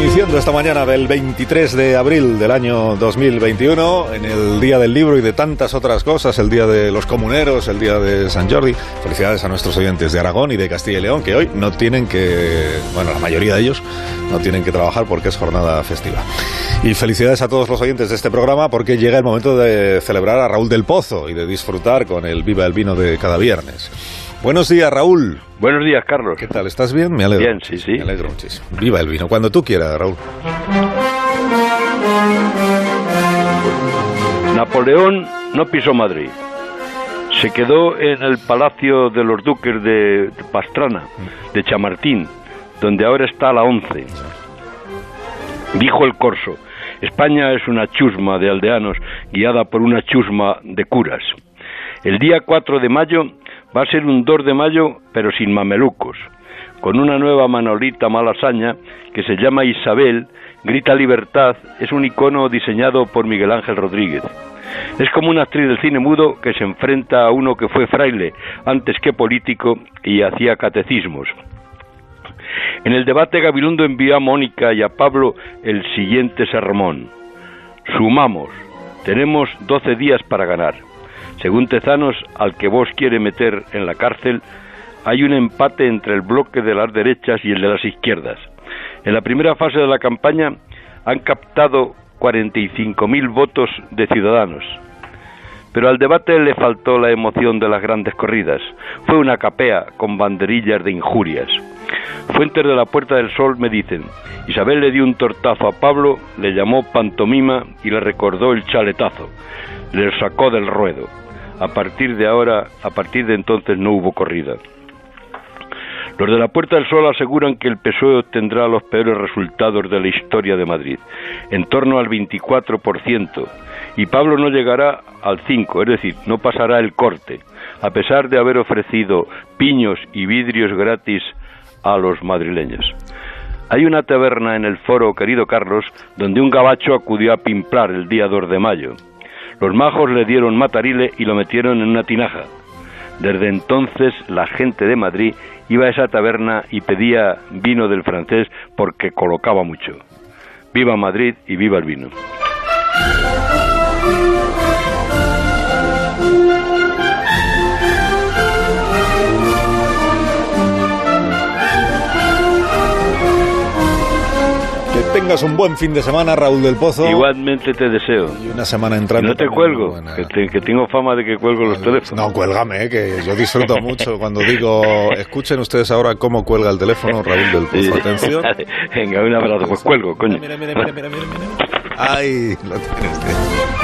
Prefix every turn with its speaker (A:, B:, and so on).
A: Iniciando esta mañana del 23 de abril del año 2021, en el Día del Libro y de tantas otras cosas, el Día de los Comuneros, el Día de San Jordi. Felicidades a nuestros oyentes de Aragón y de Castilla y León, que hoy no tienen que, bueno, la mayoría de ellos no tienen que trabajar porque es jornada festiva. Y felicidades a todos los oyentes de este programa porque llega el momento de celebrar a Raúl del Pozo y de disfrutar con el Viva el Vino de cada viernes. Buenos días, Raúl.
B: Buenos días, Carlos.
A: ¿Qué tal? ¿Estás bien? Me alegro.
B: Bien, sí, sí.
A: Me alegro muchísimo. Viva el vino. Cuando tú quieras, Raúl.
B: Napoleón no pisó Madrid. Se quedó en el Palacio de los Duques de Pastrana, de Chamartín, donde ahora está la once. Dijo el corso, España es una chusma de aldeanos guiada por una chusma de curas. El día 4 de mayo Va a ser un 2 de mayo, pero sin mamelucos, con una nueva Manolita malasaña que se llama Isabel, grita libertad, es un icono diseñado por Miguel Ángel Rodríguez. Es como una actriz del cine mudo que se enfrenta a uno que fue fraile antes que político y hacía catecismos. En el debate Gabilondo envió a Mónica y a Pablo el siguiente sermón. Sumamos, tenemos 12 días para ganar. Según Tezanos, al que vos quiere meter en la cárcel, hay un empate entre el bloque de las derechas y el de las izquierdas. En la primera fase de la campaña han captado 45.000 votos de ciudadanos. Pero al debate le faltó la emoción de las grandes corridas. Fue una capea con banderillas de injurias. Fuentes de la Puerta del Sol me dicen, Isabel le dio un tortazo a Pablo, le llamó pantomima y le recordó el chaletazo. Le sacó del ruedo. A partir de ahora, a partir de entonces no hubo corrida. Los de la Puerta del Sol aseguran que el PSOE obtendrá los peores resultados de la historia de Madrid, en torno al 24%, y Pablo no llegará al 5%, es decir, no pasará el corte, a pesar de haber ofrecido piños y vidrios gratis a los madrileños. Hay una taberna en el foro, querido Carlos, donde un gabacho acudió a pimplar el día 2 de mayo. Los majos le dieron matarile y lo metieron en una tinaja. Desde entonces la gente de Madrid iba a esa taberna y pedía vino del francés porque colocaba mucho. Viva Madrid y viva el vino.
A: Tengas un buen fin de semana, Raúl del Pozo.
B: Igualmente te deseo.
A: Y una semana entrando.
B: No te cuelgo, que, tengo fama de que cuelgo los teléfonos.
A: No, cuélgame, que yo disfruto mucho cuando digo, escuchen ustedes ahora cómo cuelga el teléfono Raúl del Pozo. Atención.
B: Venga, un abrazo, pues cuelgo, coño.
A: Mira, mira, mira, mira, mira, mira. Ay, lo tienes.